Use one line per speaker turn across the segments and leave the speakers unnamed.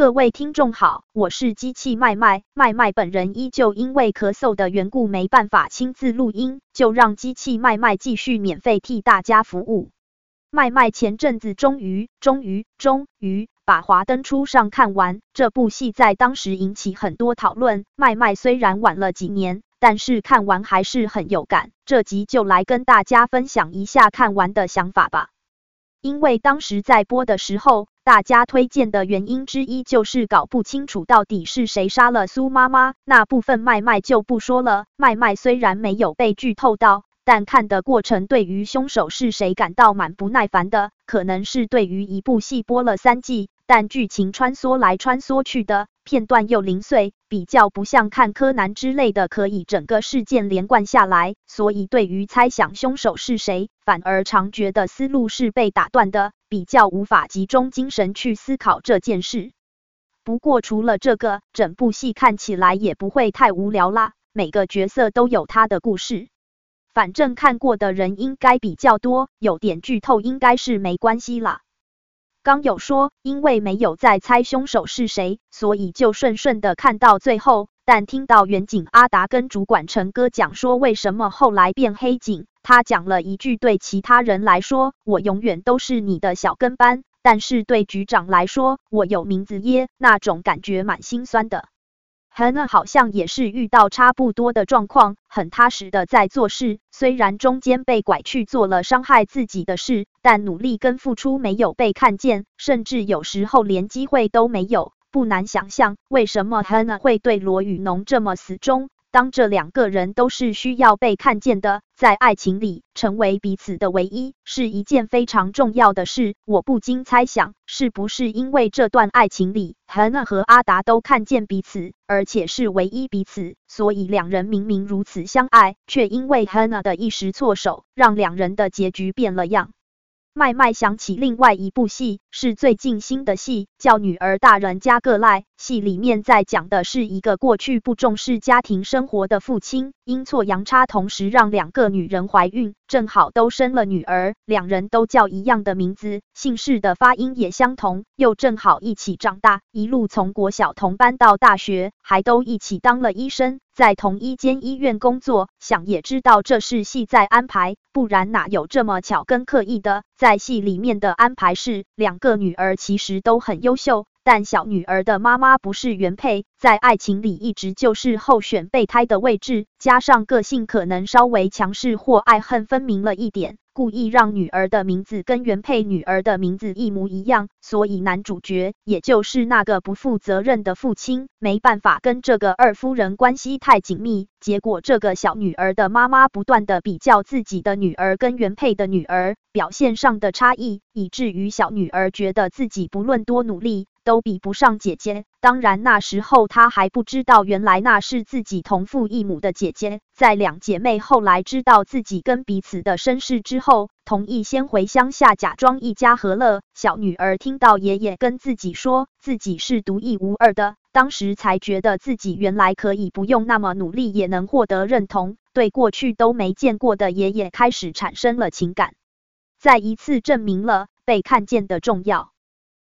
各位听众好，我是机器麦麦，麦麦本人依旧因为咳嗽的缘故没办法亲自录音，就让机器麦麦继续免费替大家服务。麦麦前阵子终于、终于、终于把《华灯初上》看完，这部戏在当时引起很多讨论。麦麦虽然晚了几年，但是看完还是很有感。这集就来跟大家分享一下看完的想法吧。因为当时在播的时候，大家推荐的原因之一就是搞不清楚到底是谁杀了苏妈妈，那部分麦麦就不说了。麦麦虽然没有被剧透到，但看的过程对于凶手是谁感到蛮不耐烦的。可能是对于一部戏播了三季，但剧情穿梭来穿梭去的，片段又零碎，比较不像看柯南之类的可以整个事件连贯下来，所以对于猜想凶手是谁，反而常觉得思路是被打断的。比较无法集中精神去思考这件事。不过除了这个，整部戏看起来也不会太无聊啦。每个角色都有他的故事，反正看过的人应该比较多，有点剧透应该是没关系啦。刚有说，因为没有在猜凶手是谁，所以就顺顺的看到最后。但听到远警阿达跟主管陈哥讲说为什么后来变黑警。他讲了一句：“对其他人来说，我永远都是你的小跟班，但是对局长来说，我有名字耶。”那种感觉蛮心酸的。Hanna 好像也是遇到差不多的状况，很踏实的在做事，虽然中间被拐去做了伤害自己的事，但努力跟付出没有被看见，甚至有时候连机会都没有。不难想象，为什么 Hannah 会对罗雨农这么死忠。当这两个人都是需要被看见的，在爱情里成为彼此的唯一，是一件非常重要的事。我不禁猜想，是不是因为这段爱情里，Hana 和阿达都看见彼此，而且是唯一彼此，所以两人明明如此相爱，却因为 Hana 的一时错手，让两人的结局变了样。麦麦想起另外一部戏，是最近新的戏，叫《女儿大人加个赖》。戏里面在讲的是一个过去不重视家庭生活的父亲，阴错阳差，同时让两个女人怀孕，正好都生了女儿，两人都叫一样的名字，姓氏的发音也相同，又正好一起长大，一路从国小同班到大学，还都一起当了医生。在同一间医院工作，想也知道这是戏在安排，不然哪有这么巧跟刻意的？在戏里面的安排是，两个女儿其实都很优秀，但小女儿的妈妈不是原配，在爱情里一直就是候选备胎的位置，加上个性可能稍微强势或爱恨分明了一点。故意让女儿的名字跟原配女儿的名字一模一样，所以男主角也就是那个不负责任的父亲，没办法跟这个二夫人关系太紧密。结果这个小女儿的妈妈不断的比较自己的女儿跟原配的女儿表现上的差异，以至于小女儿觉得自己不论多努力，都比不上姐姐，当然那时候她还不知道，原来那是自己同父异母的姐姐。在两姐妹后来知道自己跟彼此的身世之后，同意先回乡下假装一家和乐。小女儿听到爷爷跟自己说自己是独一无二的，当时才觉得自己原来可以不用那么努力也能获得认同，对过去都没见过的爷爷开始产生了情感，再一次证明了被看见的重要。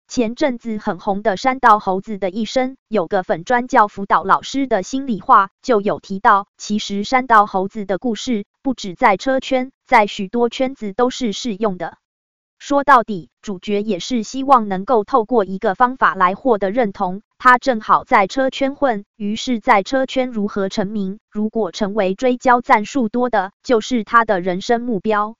前阵子很红的山道猴子的一生，有个粉专叫辅导老师的心里话，就有提到，其实山道猴子的故事不止在车圈，在许多圈子都是适用的。说到底，主角也是希望能够透过一个方法来获得认同。他正好在车圈混，于是，在车圈如何成名，如果成为追焦赞数多的，就是他的人生目标。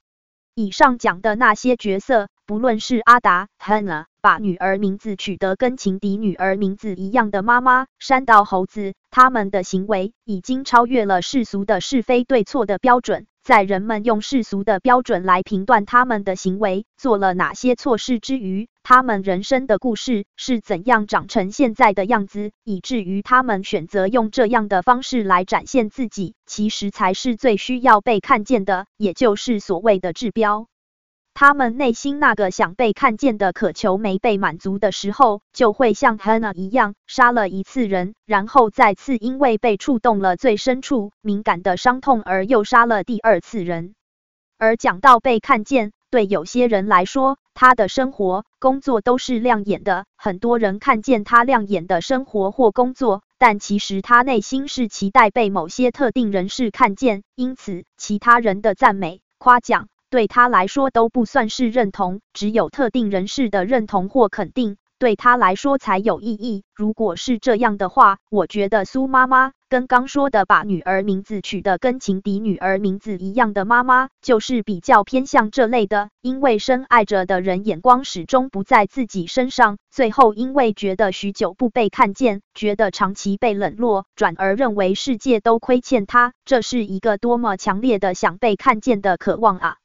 以上讲的那些角色，不论是阿达、Hanna 把女儿名字取得跟情敌女儿名字一样的妈妈，山道猴子，他们的行为已经超越了世俗的是非对错的标准。在人们用世俗的标准来评断他们的行为，做了哪些错事之余，他们人生的故事是怎样长成现在的样子，以至于他们选择用这样的方式来展现自己，其实才是最需要被看见的，也就是所谓的治标。他们内心那个想被看见的渴求没被满足的时候，就会像 Hanna 一样杀了一次人，然后再次因为被触动了最深处敏感的伤痛而又杀了第二次人。而讲到被看见，对有些人来说，他的生活、工作都是亮眼的。很多人看见他亮眼的生活或工作，但其实他内心是期待被某些特定人士看见，因此其他人的赞美、夸奖。对他来说都不算是认同，只有特定人士的认同或肯定，对他来说才有意义。如果是这样的话，我觉得苏妈妈跟刚说的把女儿名字取得跟情敌女儿名字一样的妈妈，就是比较偏向这类的，因为深爱着的人眼光始终不在自己身上，最后因为觉得许久不被看见，觉得长期被冷落，转而认为世界都亏欠他，这是一个多么强烈的想被看见的渴望啊！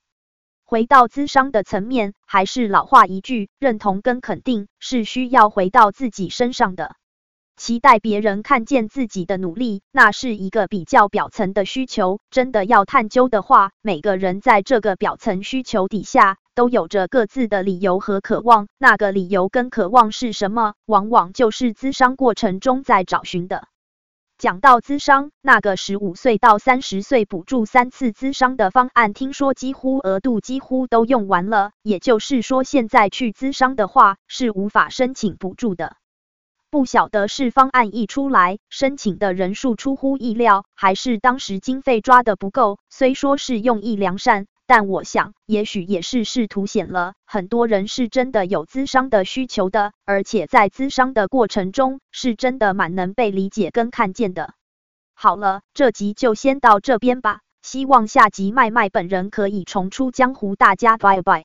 回到咨商的层面，还是老话一句，认同跟肯定是需要回到自己身上的。期待别人看见自己的努力，那是一个比较表层的需求。真的要探究的话，每个人在这个表层需求底下，都有着各自的理由和渴望。那个理由跟渴望是什么，往往就是咨商过程中在找寻的。讲到咨商，那个十五岁到三十岁补助三次咨商的方案，听说几乎额度几乎都用完了。也就是说，现在去咨商的话是无法申请补助的。不晓得是方案一出来，申请的人数出乎意料，还是当时经费抓得不够。虽说是用意良善。但我想，也许也是是凸显了很多人是真的有咨商的需求的，而且在咨商的过程中，是真的蛮能被理解跟看见的。好了，这集就先到这边吧，希望下集麦麦本人可以重出江湖，大家拜拜。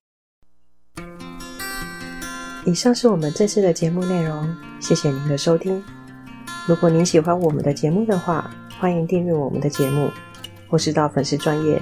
以上是我们这次的节目内容，谢谢您的收听。如果您喜欢我们的节目的话，欢迎订阅我们的节目，或是到粉丝专业。